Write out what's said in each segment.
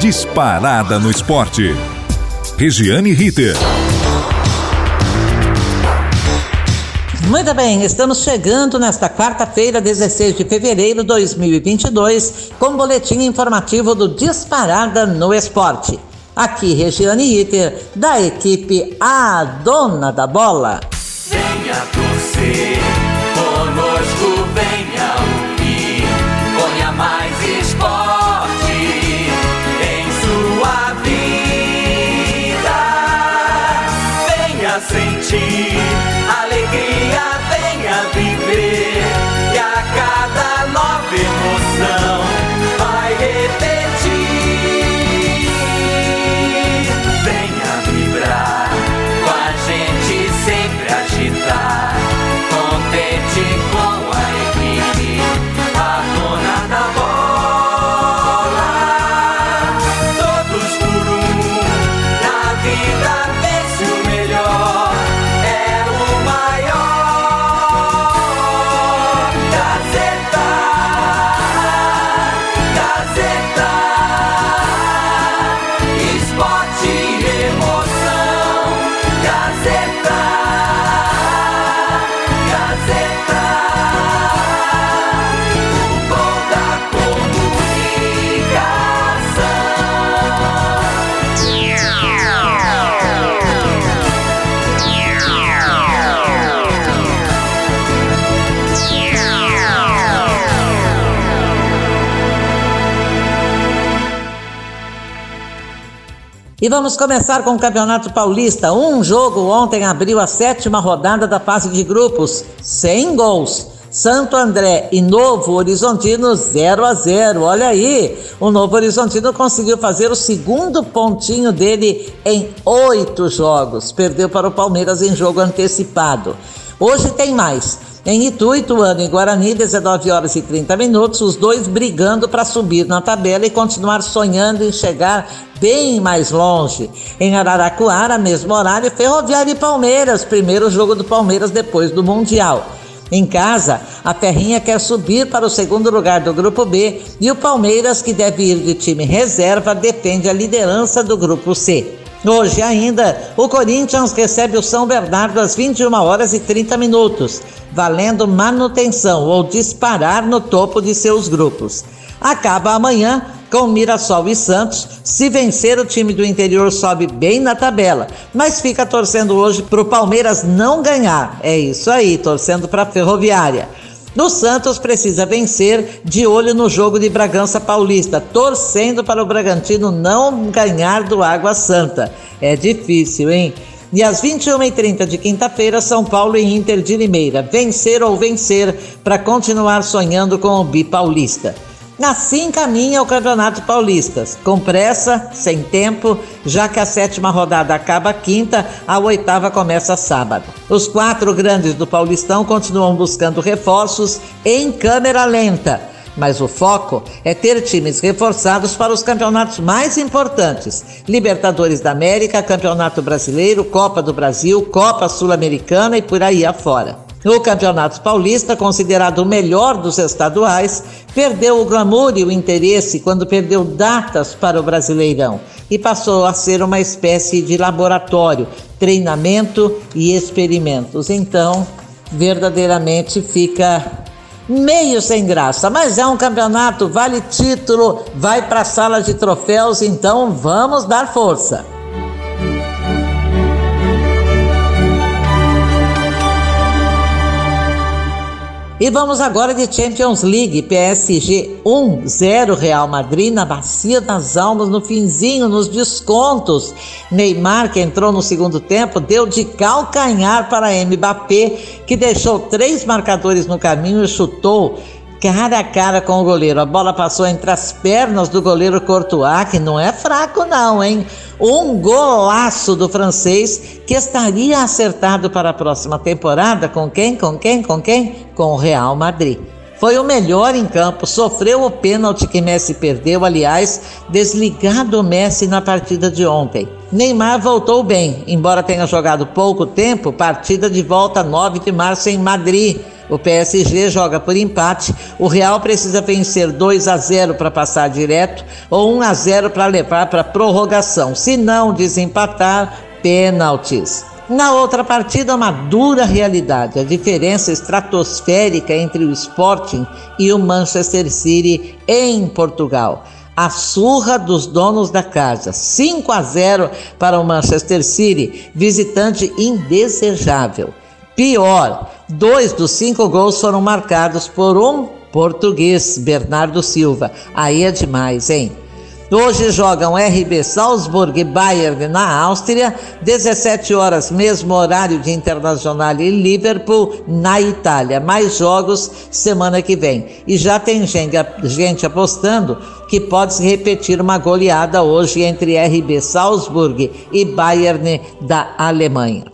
Disparada no esporte. Regiane Ritter. Muito bem, estamos chegando nesta quarta-feira, 16 de fevereiro de 2022, com o boletim informativo do Disparada no Esporte. Aqui, Regiane Ritter, da equipe A Dona da Bola. Venha torcer, See. E vamos começar com o Campeonato Paulista. Um jogo ontem abriu a sétima rodada da fase de grupos, sem gols. Santo André e Novo Horizontino 0 a 0. Olha aí, o Novo Horizontino conseguiu fazer o segundo pontinho dele em oito jogos. Perdeu para o Palmeiras em jogo antecipado. Hoje tem mais. Em Itu, Ituano e Guarani, 19 horas e 30 minutos, os dois brigando para subir na tabela e continuar sonhando em chegar bem mais longe. Em Araraquara, mesmo horário, Ferroviária e Palmeiras, primeiro jogo do Palmeiras depois do Mundial. Em casa, a Ferrinha quer subir para o segundo lugar do Grupo B e o Palmeiras, que deve ir de time reserva, defende a liderança do Grupo C. Hoje ainda, o Corinthians recebe o São Bernardo às 21 horas e 30 minutos, valendo manutenção ou disparar no topo de seus grupos. Acaba amanhã com Mirassol e Santos. Se vencer, o time do interior sobe bem na tabela, mas fica torcendo hoje para o Palmeiras não ganhar. É isso aí, torcendo para a Ferroviária. No Santos precisa vencer de olho no jogo de Bragança Paulista, torcendo para o Bragantino não ganhar do Água Santa. É difícil, hein? E às 21h30 de quinta-feira, São Paulo e Inter de Limeira. Vencer ou vencer para continuar sonhando com o Bipaulista. Assim caminha o Campeonato Paulista, com pressa, sem tempo, já que a sétima rodada acaba quinta, a oitava começa sábado. Os quatro grandes do Paulistão continuam buscando reforços em câmera lenta, mas o foco é ter times reforçados para os campeonatos mais importantes: Libertadores da América, Campeonato Brasileiro, Copa do Brasil, Copa Sul-Americana e por aí afora. O Campeonato Paulista, considerado o melhor dos estaduais, perdeu o glamour e o interesse quando perdeu datas para o Brasileirão e passou a ser uma espécie de laboratório, treinamento e experimentos. Então, verdadeiramente fica meio sem graça, mas é um campeonato, vale título, vai para a sala de troféus, então vamos dar força. E vamos agora de Champions League, PSG 1-0 Real Madrid na Bacia das Almas no finzinho, nos descontos. Neymar, que entrou no segundo tempo, deu de calcanhar para Mbappé, que deixou três marcadores no caminho e chutou cara a cara com o goleiro. A bola passou entre as pernas do goleiro Courtois, que não é fraco não, hein? Um golaço do francês que estaria acertado para a próxima temporada com quem? Com quem? Com quem? Com o Real Madrid. Foi o melhor em campo, sofreu o pênalti que Messi perdeu, aliás, desligado Messi na partida de ontem. Neymar voltou bem, embora tenha jogado pouco tempo, partida de volta 9 de março em Madrid. O PSG joga por empate. O Real precisa vencer 2 a 0 para passar direto ou 1 a 0 para levar para prorrogação. Se não desempatar, pênaltis. Na outra partida, uma dura realidade, a diferença estratosférica entre o Sporting e o Manchester City em Portugal. A surra dos donos da casa, 5 a 0 para o Manchester City, visitante indesejável. Pior, dois dos cinco gols foram marcados por um português, Bernardo Silva. Aí é demais, hein? Hoje jogam RB Salzburg e Bayern na Áustria, 17 horas, mesmo horário de Internacional e Liverpool na Itália. Mais jogos semana que vem. E já tem gente, gente apostando que pode se repetir uma goleada hoje entre RB Salzburg e Bayern da Alemanha.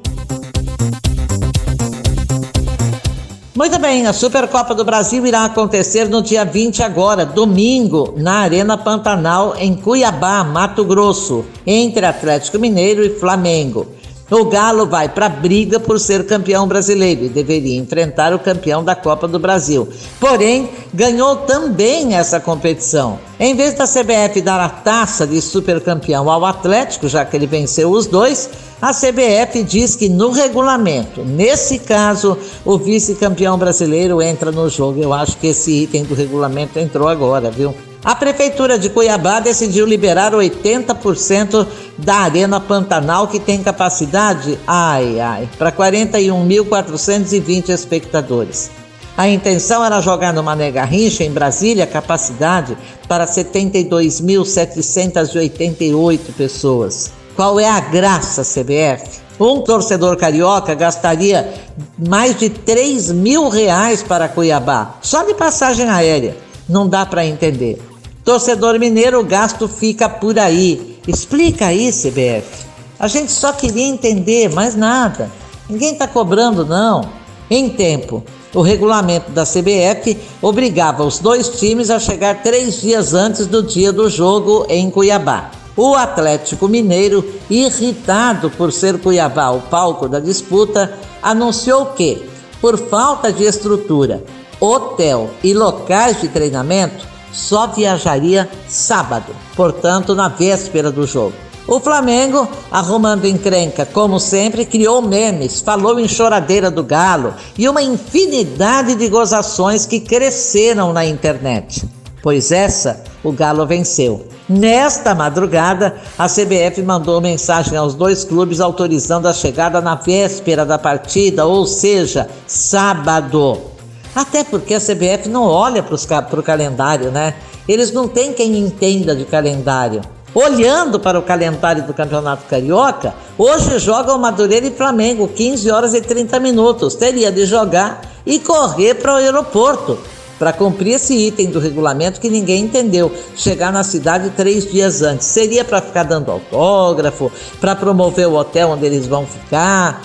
Muito bem, a Supercopa do Brasil irá acontecer no dia 20 agora, domingo, na Arena Pantanal, em Cuiabá, Mato Grosso, entre Atlético Mineiro e Flamengo. O Galo vai para a briga por ser campeão brasileiro e deveria enfrentar o campeão da Copa do Brasil. Porém, ganhou também essa competição. Em vez da CBF dar a taça de supercampeão ao Atlético, já que ele venceu os dois, a CBF diz que no regulamento, nesse caso, o vice-campeão brasileiro entra no jogo. Eu acho que esse item do regulamento entrou agora, viu? A Prefeitura de Cuiabá decidiu liberar 80% da Arena Pantanal, que tem capacidade, ai, ai, para 41.420 espectadores. A intenção era jogar no Mané Garrincha, em Brasília, capacidade para 72.788 pessoas. Qual é a graça, CBF? Um torcedor carioca gastaria mais de 3 mil reais para Cuiabá, só de passagem aérea. Não dá para entender. Torcedor mineiro, o gasto fica por aí. Explica aí, CBF. A gente só queria entender, mais nada. Ninguém está cobrando, não. Em tempo, o regulamento da CBF obrigava os dois times a chegar três dias antes do dia do jogo em Cuiabá. O Atlético Mineiro, irritado por ser Cuiabá o palco da disputa, anunciou que, por falta de estrutura, hotel e locais de treinamento, só viajaria sábado, portanto, na véspera do jogo. O Flamengo, arrumando encrenca, como sempre, criou memes, falou em choradeira do galo e uma infinidade de gozações que cresceram na internet. Pois essa, o Galo venceu. Nesta madrugada, a CBF mandou mensagem aos dois clubes autorizando a chegada na véspera da partida, ou seja, sábado. Até porque a CBF não olha para o calendário, né? Eles não têm quem entenda de calendário. Olhando para o calendário do Campeonato Carioca, hoje joga o Madureira e Flamengo, 15 horas e 30 minutos. Teria de jogar e correr para o aeroporto para cumprir esse item do regulamento que ninguém entendeu. Chegar na cidade três dias antes. Seria para ficar dando autógrafo, para promover o hotel onde eles vão ficar.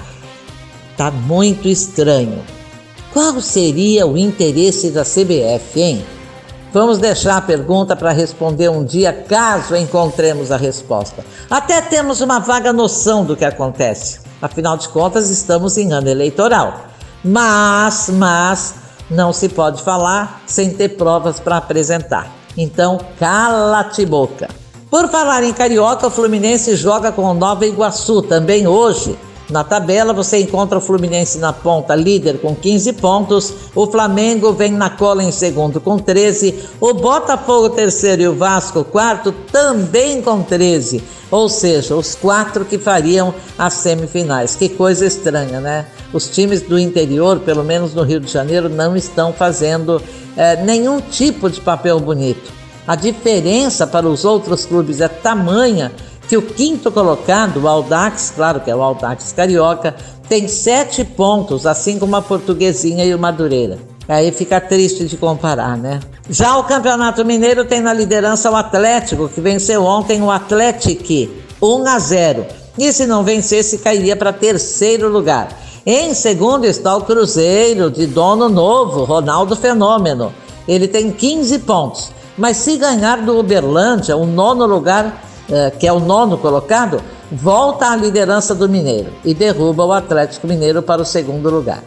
Tá muito estranho. Qual seria o interesse da CBF, hein? Vamos deixar a pergunta para responder um dia, caso encontremos a resposta. Até temos uma vaga noção do que acontece. Afinal de contas, estamos em ano eleitoral. Mas, mas, não se pode falar sem ter provas para apresentar. Então, cala-te boca. Por falar em Carioca, o Fluminense joga com o Nova Iguaçu também hoje na tabela você encontra o Fluminense na ponta, líder com 15 pontos. O Flamengo vem na cola em segundo com 13. O Botafogo terceiro e o Vasco quarto também com 13. Ou seja, os quatro que fariam as semifinais. Que coisa estranha, né? Os times do interior, pelo menos no Rio de Janeiro, não estão fazendo é, nenhum tipo de papel bonito. A diferença para os outros clubes é tamanha que o quinto colocado, o Aldax, claro que é o Aldax Carioca, tem sete pontos, assim como a Portuguesinha e o Madureira. Aí fica triste de comparar, né? Já o Campeonato Mineiro tem na liderança o Atlético, que venceu ontem o Atlético 1 a 0. E se não vencesse, cairia para terceiro lugar. Em segundo está o Cruzeiro, de dono novo, Ronaldo Fenômeno. Ele tem 15 pontos. Mas se ganhar do Uberlândia, o nono lugar que é o nono colocado, volta à liderança do Mineiro e derruba o Atlético Mineiro para o segundo lugar.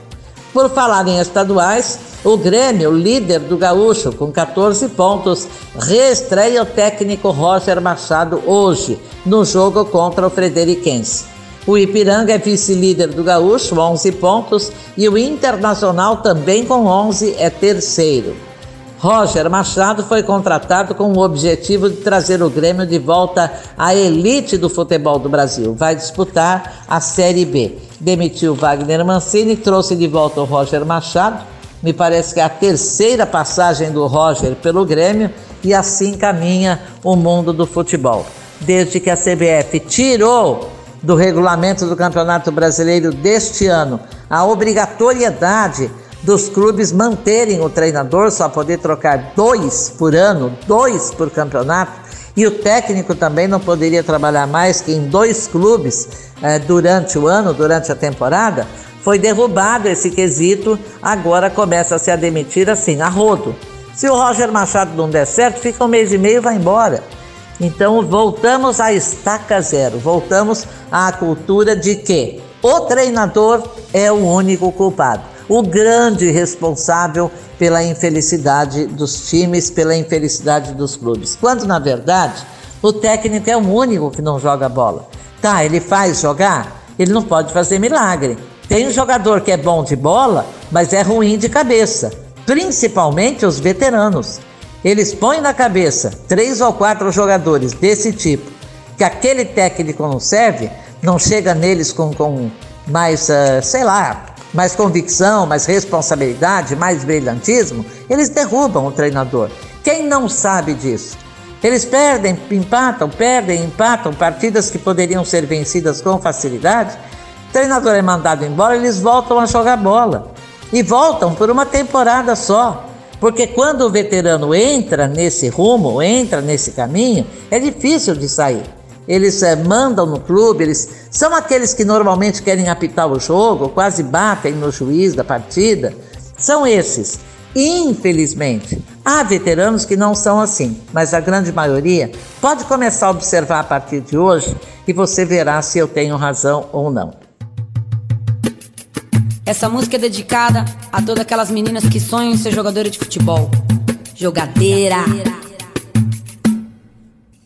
Por falar em estaduais, o Grêmio, líder do Gaúcho, com 14 pontos, reestreia o técnico Roger Machado hoje, no jogo contra o Frederiquense. O Ipiranga é vice-líder do Gaúcho, 11 pontos, e o Internacional, também com 11, é terceiro. Roger Machado foi contratado com o objetivo de trazer o Grêmio de volta à elite do futebol do Brasil. Vai disputar a Série B. Demitiu Wagner Mancini trouxe de volta o Roger Machado. Me parece que é a terceira passagem do Roger pelo Grêmio e assim caminha o mundo do futebol. Desde que a CBF tirou do regulamento do Campeonato Brasileiro deste ano a obrigatoriedade dos clubes manterem o treinador, só poder trocar dois por ano, dois por campeonato, e o técnico também não poderia trabalhar mais que em dois clubes eh, durante o ano, durante a temporada, foi derrubado esse quesito, agora começa a se a demitir assim, a rodo. Se o Roger Machado não der certo, fica um mês e meio e vai embora. Então voltamos à estaca zero, voltamos à cultura de que o treinador é o único culpado, o grande responsável pela infelicidade dos times, pela infelicidade dos clubes. Quando na verdade o técnico é o único que não joga bola. Tá, ele faz jogar, ele não pode fazer milagre. Tem um jogador que é bom de bola, mas é ruim de cabeça, principalmente os veteranos. Eles põem na cabeça três ou quatro jogadores desse tipo, que aquele técnico não serve, não chega neles com, com mais, uh, sei lá, mais convicção, mais responsabilidade, mais brilhantismo, eles derrubam o treinador. Quem não sabe disso? Eles perdem, empatam, perdem, empatam partidas que poderiam ser vencidas com facilidade. O treinador é mandado embora, eles voltam a jogar bola. E voltam por uma temporada só. Porque quando o veterano entra nesse rumo, entra nesse caminho, é difícil de sair. Eles é, mandam no clube, eles são aqueles que normalmente querem apitar o jogo, quase batem no juiz da partida. São esses. Infelizmente, há veteranos que não são assim, mas a grande maioria pode começar a observar a partir de hoje e você verá se eu tenho razão ou não. Essa música é dedicada a todas aquelas meninas que sonham em ser jogadora de futebol. Jogadeira.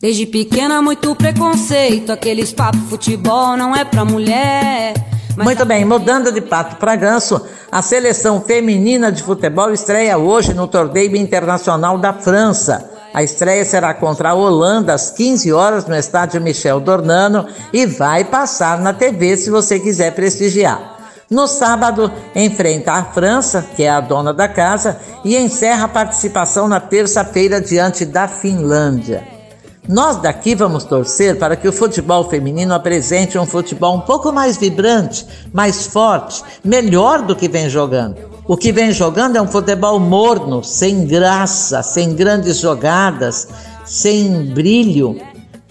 Desde pequena, muito preconceito. Aqueles papo futebol não é pra mulher. Muito bem, mudando de pato para ganso, a seleção feminina de futebol estreia hoje no Torneio Internacional da França. A estreia será contra a Holanda às 15 horas no estádio Michel Dornano e vai passar na TV se você quiser prestigiar. No sábado, enfrenta a França, que é a dona da casa, e encerra a participação na terça-feira diante da Finlândia. Nós daqui vamos torcer para que o futebol feminino apresente um futebol um pouco mais vibrante, mais forte, melhor do que vem jogando. O que vem jogando é um futebol morno, sem graça, sem grandes jogadas, sem brilho.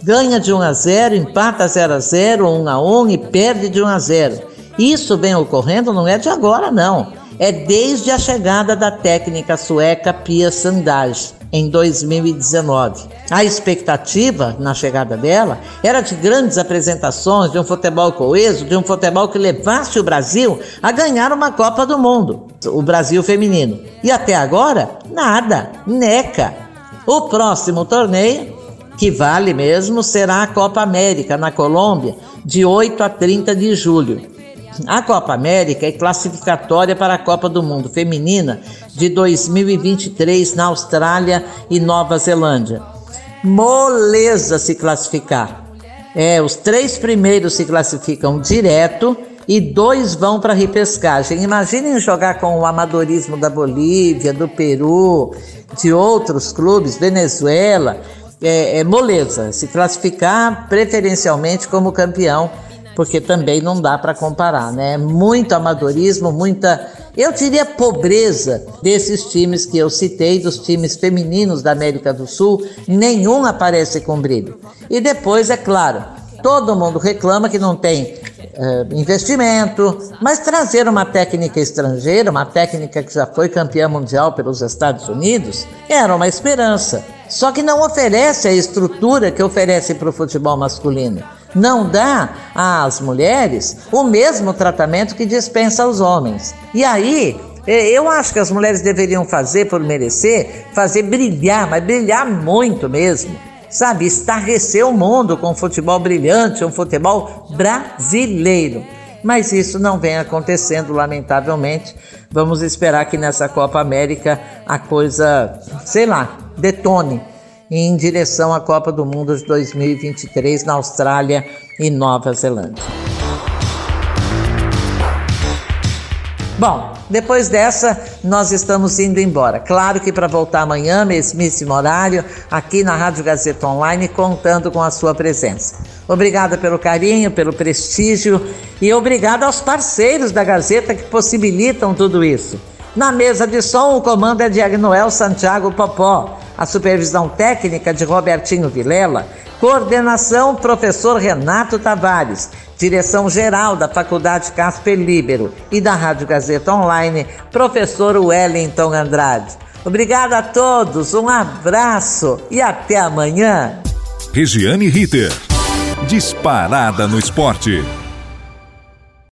Ganha de 1 a 0, empata 0 a 0, 1 a 1 e perde de 1 a 0. Isso vem ocorrendo não é de agora, não. É desde a chegada da técnica sueca Pia Sandage em 2019. A expectativa na chegada dela era de grandes apresentações, de um futebol coeso, de um futebol que levasse o Brasil a ganhar uma Copa do Mundo, o Brasil feminino. E até agora, nada, neca. O próximo torneio, que vale mesmo, será a Copa América na Colômbia, de 8 a 30 de julho. A Copa América é classificatória para a Copa do Mundo Feminina de 2023 na Austrália e Nova Zelândia. Moleza se classificar. É, os três primeiros se classificam direto e dois vão para repescagem. Imaginem jogar com o amadorismo da Bolívia, do Peru, de outros clubes, Venezuela. É, é moleza se classificar preferencialmente como campeão porque também não dá para comparar, né? Muito amadorismo, muita, eu diria pobreza desses times que eu citei, dos times femininos da América do Sul, nenhum aparece com brilho. E depois, é claro, todo mundo reclama que não tem é, investimento, mas trazer uma técnica estrangeira, uma técnica que já foi campeã mundial pelos Estados Unidos, era uma esperança. Só que não oferece a estrutura que oferece para o futebol masculino. Não dá às mulheres o mesmo tratamento que dispensa aos homens. E aí, eu acho que as mulheres deveriam fazer por merecer, fazer brilhar, mas brilhar muito mesmo. Sabe, estarrecer o mundo com um futebol brilhante, um futebol brasileiro. Mas isso não vem acontecendo, lamentavelmente. Vamos esperar que nessa Copa América a coisa, sei lá, detone em direção à Copa do Mundo de 2023 na Austrália e Nova Zelândia. Bom, depois dessa, nós estamos indo embora. Claro que para voltar amanhã, mesmíssimo horário, aqui na Rádio Gazeta Online, contando com a sua presença. Obrigada pelo carinho, pelo prestígio e obrigada aos parceiros da Gazeta que possibilitam tudo isso. Na mesa de som, o comando é de Agnoel Santiago Popó, a supervisão técnica de Robertinho Vilela, coordenação professor Renato Tavares, direção geral da Faculdade Casper Libero e da Rádio Gazeta Online, professor Wellington Andrade. Obrigada a todos, um abraço e até amanhã. Regiane Ritter. Disparada no esporte.